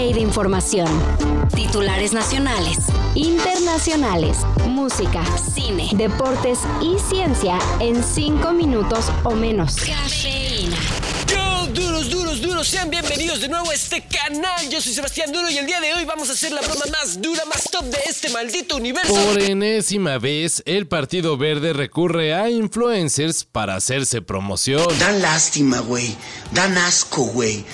de información. Titulares nacionales, internacionales, música, cine, deportes y ciencia en 5 minutos o menos. Cafeína. Yo, duros, duros, duros, sean bienvenidos de nuevo a este canal. Yo soy Sebastián Duro y el día de hoy vamos a hacer la broma más dura, más top de este maldito universo. Por enésima vez, el Partido Verde recurre a influencers para hacerse promoción. Dan lástima, güey. Dan asco, güey.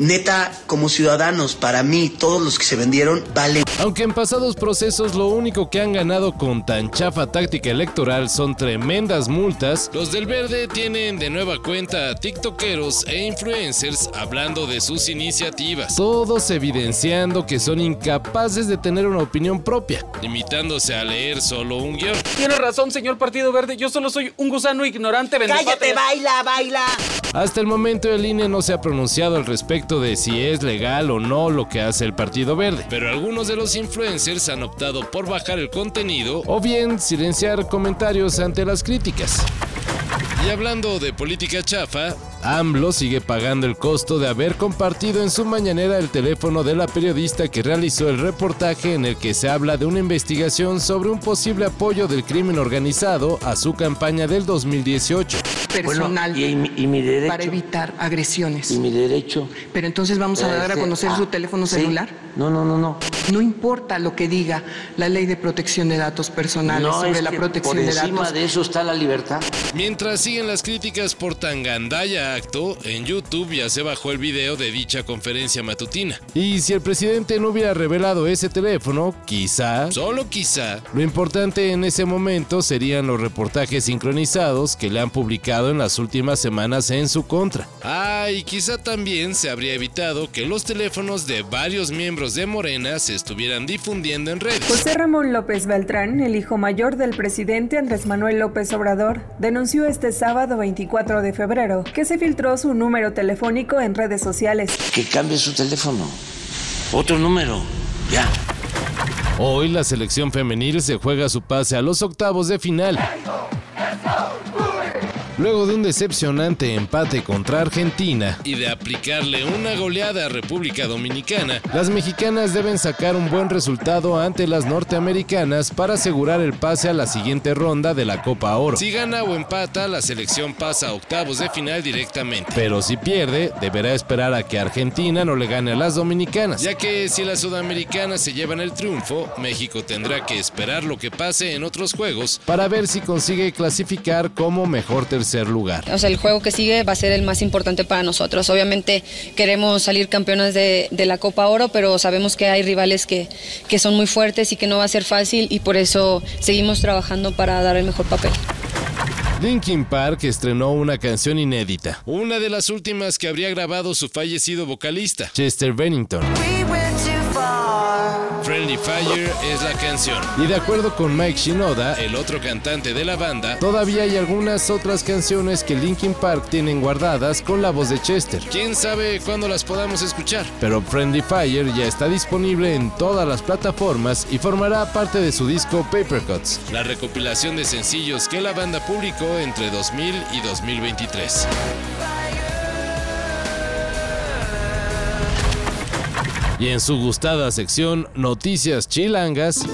Neta, como ciudadanos, para mí, todos los que se vendieron valen. Aunque en pasados procesos lo único que han ganado con tan chafa táctica electoral son tremendas multas, los del verde tienen de nueva cuenta a tiktokeros e influencers hablando de sus iniciativas, todos evidenciando que son incapaces de tener una opinión propia, limitándose a leer solo un guion. Tiene razón, señor Partido Verde. Yo solo soy un gusano ignorante. ¡Cállate, baila, baila! Hasta el momento el INE no se ha pronunciado al respecto de si es legal o no lo que hace el Partido Verde, pero algunos de los influencers han optado por bajar el contenido o bien silenciar comentarios ante las críticas. Y hablando de política chafa, AMLO sigue pagando el costo de haber compartido en su mañanera el teléfono de la periodista que realizó el reportaje en el que se habla de una investigación sobre un posible apoyo del crimen organizado a su campaña del 2018. personal y, mi- y mi derecho. para evitar agresiones. Y mi derecho. Pero entonces vamos a dar a conocer ah, su teléfono sí. celular. No, no, no, no. No importa lo que diga la ley de protección de datos personales no sobre es la que protección por de encima datos. de eso está la libertad. Mientras siguen las críticas por tan gandalla acto, en YouTube ya se bajó el video de dicha conferencia matutina. Y si el presidente no hubiera revelado ese teléfono, quizá, solo quizá, lo importante en ese momento serían los reportajes sincronizados que le han publicado en las últimas semanas en su contra. Ah, y quizá también se habría evitado que los teléfonos de varios miembros de Morena se estuvieran difundiendo en redes. José Ramón López Beltrán, el hijo mayor del presidente Andrés Manuel López Obrador, denunció este sábado 24 de febrero que se filtró su número telefónico en redes sociales. Que cambie su teléfono. Otro número. Ya. Hoy la selección femenil se juega su pase a los octavos de final. Luego de un decepcionante empate contra Argentina y de aplicarle una goleada a República Dominicana, las mexicanas deben sacar un buen resultado ante las norteamericanas para asegurar el pase a la siguiente ronda de la Copa Oro. Si gana o empata, la selección pasa a octavos de final directamente. Pero si pierde, deberá esperar a que Argentina no le gane a las dominicanas, ya que si las sudamericanas se llevan el triunfo, México tendrá que esperar lo que pase en otros juegos para ver si consigue clasificar como mejor tercer lugar. O sea, el juego que sigue va a ser el más importante para nosotros. Obviamente queremos salir campeones de, de la Copa Oro, pero sabemos que hay rivales que, que son muy fuertes y que no va a ser fácil y por eso seguimos trabajando para dar el mejor papel. Linkin Park estrenó una canción inédita, una de las últimas que habría grabado su fallecido vocalista, Chester Bennington. Friendly Fire es la canción. Y de acuerdo con Mike Shinoda, el otro cantante de la banda, todavía hay algunas otras canciones que Linkin Park tienen guardadas con la voz de Chester. Quién sabe cuándo las podamos escuchar. Pero Friendly Fire ya está disponible en todas las plataformas y formará parte de su disco Papercuts, la recopilación de sencillos que la banda publicó entre 2000 y 2023. Y en su gustada sección Noticias Chilangas.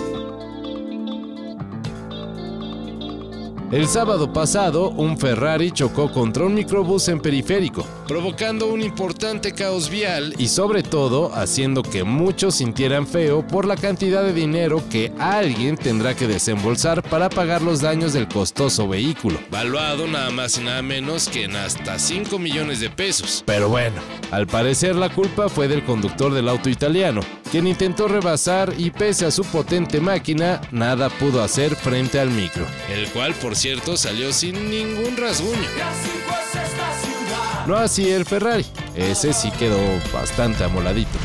El sábado pasado, un Ferrari chocó contra un microbús en periférico, provocando un importante caos vial y sobre todo haciendo que muchos sintieran feo por la cantidad de dinero que alguien tendrá que desembolsar para pagar los daños del costoso vehículo, valuado nada más y nada menos que en hasta 5 millones de pesos. Pero bueno, al parecer la culpa fue del conductor del auto italiano, quien intentó rebasar y pese a su potente máquina, nada pudo hacer frente al micro, el cual por cierto salió sin ningún rasguño. No así el Ferrari, ese sí quedó bastante amoladito.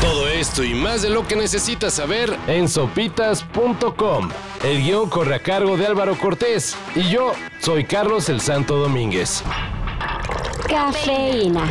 Todo esto y más de lo que necesitas saber en sopitas.com. El guion corre a cargo de Álvaro Cortés y yo soy Carlos el Santo Domínguez. Cafeína.